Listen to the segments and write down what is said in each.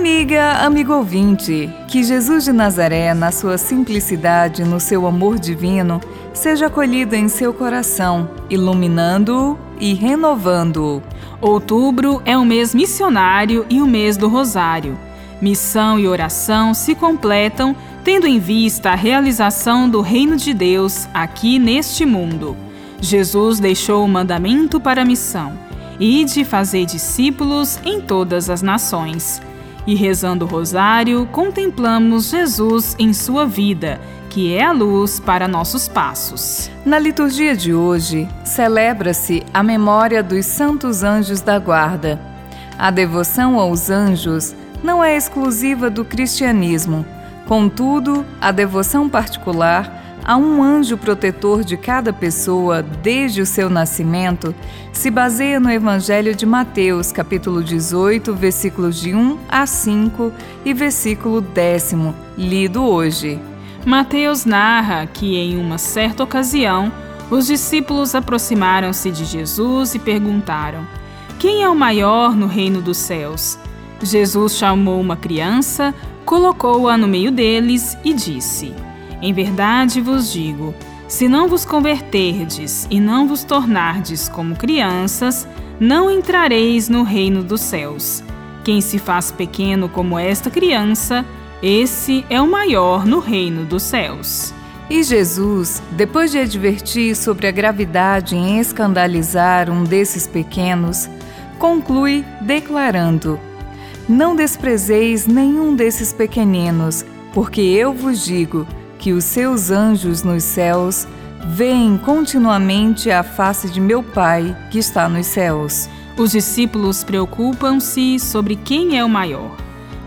Amiga, amigo ouvinte, que Jesus de Nazaré, na sua simplicidade, no seu amor divino, seja acolhido em seu coração, iluminando-o e renovando-o. Outubro é o mês missionário e o mês do Rosário. Missão e oração se completam tendo em vista a realização do reino de Deus aqui neste mundo. Jesus deixou o mandamento para a missão: ide fazer discípulos em todas as nações. E rezando o rosário, contemplamos Jesus em sua vida, que é a luz para nossos passos. Na liturgia de hoje, celebra-se a memória dos santos anjos da guarda. A devoção aos anjos não é exclusiva do cristianismo. Contudo, a devoção particular a um anjo protetor de cada pessoa desde o seu nascimento se baseia no Evangelho de Mateus, capítulo 18, versículos de 1 a 5 e versículo 10, lido hoje. Mateus narra que, em uma certa ocasião, os discípulos aproximaram-se de Jesus e perguntaram: Quem é o maior no reino dos céus? Jesus chamou uma criança, colocou-a no meio deles e disse: em verdade vos digo: se não vos converterdes e não vos tornardes como crianças, não entrareis no reino dos céus. Quem se faz pequeno como esta criança, esse é o maior no reino dos céus. E Jesus, depois de advertir sobre a gravidade em escandalizar um desses pequenos, conclui declarando: Não desprezeis nenhum desses pequeninos, porque eu vos digo que os seus anjos nos céus veem continuamente a face de meu Pai que está nos céus. Os discípulos preocupam-se sobre quem é o maior,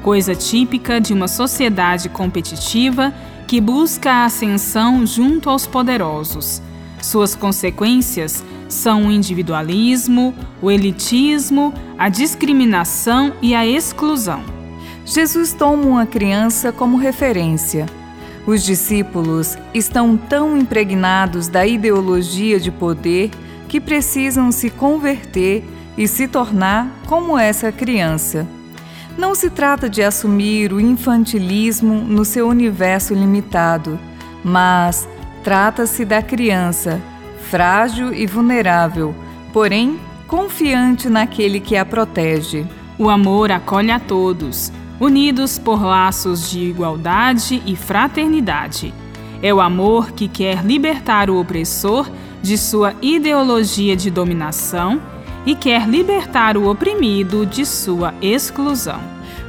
coisa típica de uma sociedade competitiva que busca a ascensão junto aos poderosos. Suas consequências são o individualismo, o elitismo, a discriminação e a exclusão. Jesus toma uma criança como referência os discípulos estão tão impregnados da ideologia de poder que precisam se converter e se tornar como essa criança. Não se trata de assumir o infantilismo no seu universo limitado, mas trata-se da criança, frágil e vulnerável, porém confiante naquele que a protege. O amor acolhe a todos unidos por laços de igualdade e fraternidade. É o amor que quer libertar o opressor de sua ideologia de dominação e quer libertar o oprimido de sua exclusão.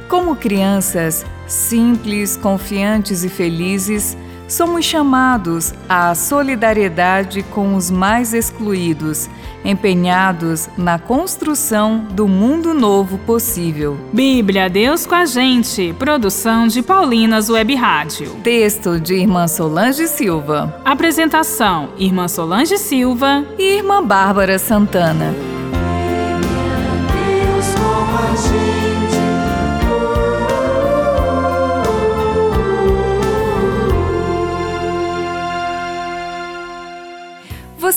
Como crianças simples, confiantes e felizes, somos chamados à solidariedade com os mais excluídos, empenhados na construção do mundo novo possível. Bíblia Deus com a gente, produção de Paulinas Web Rádio. Texto de Irmã Solange Silva. Apresentação: Irmã Solange Silva e Irmã Bárbara Santana.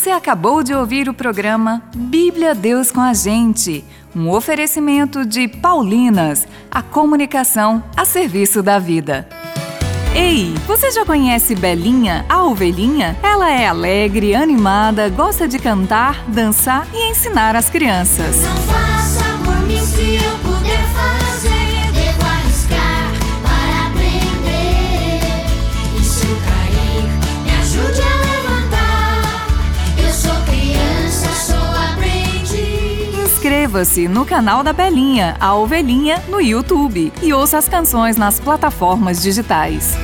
Você acabou de ouvir o programa Bíblia Deus com a Gente, um oferecimento de Paulinas, a comunicação a serviço da vida. Ei, você já conhece Belinha, a ovelhinha? Ela é alegre, animada, gosta de cantar, dançar e ensinar as crianças. Não faça por mim Inscreva-se no canal da Belinha, a Ovelhinha, no YouTube e ouça as canções nas plataformas digitais.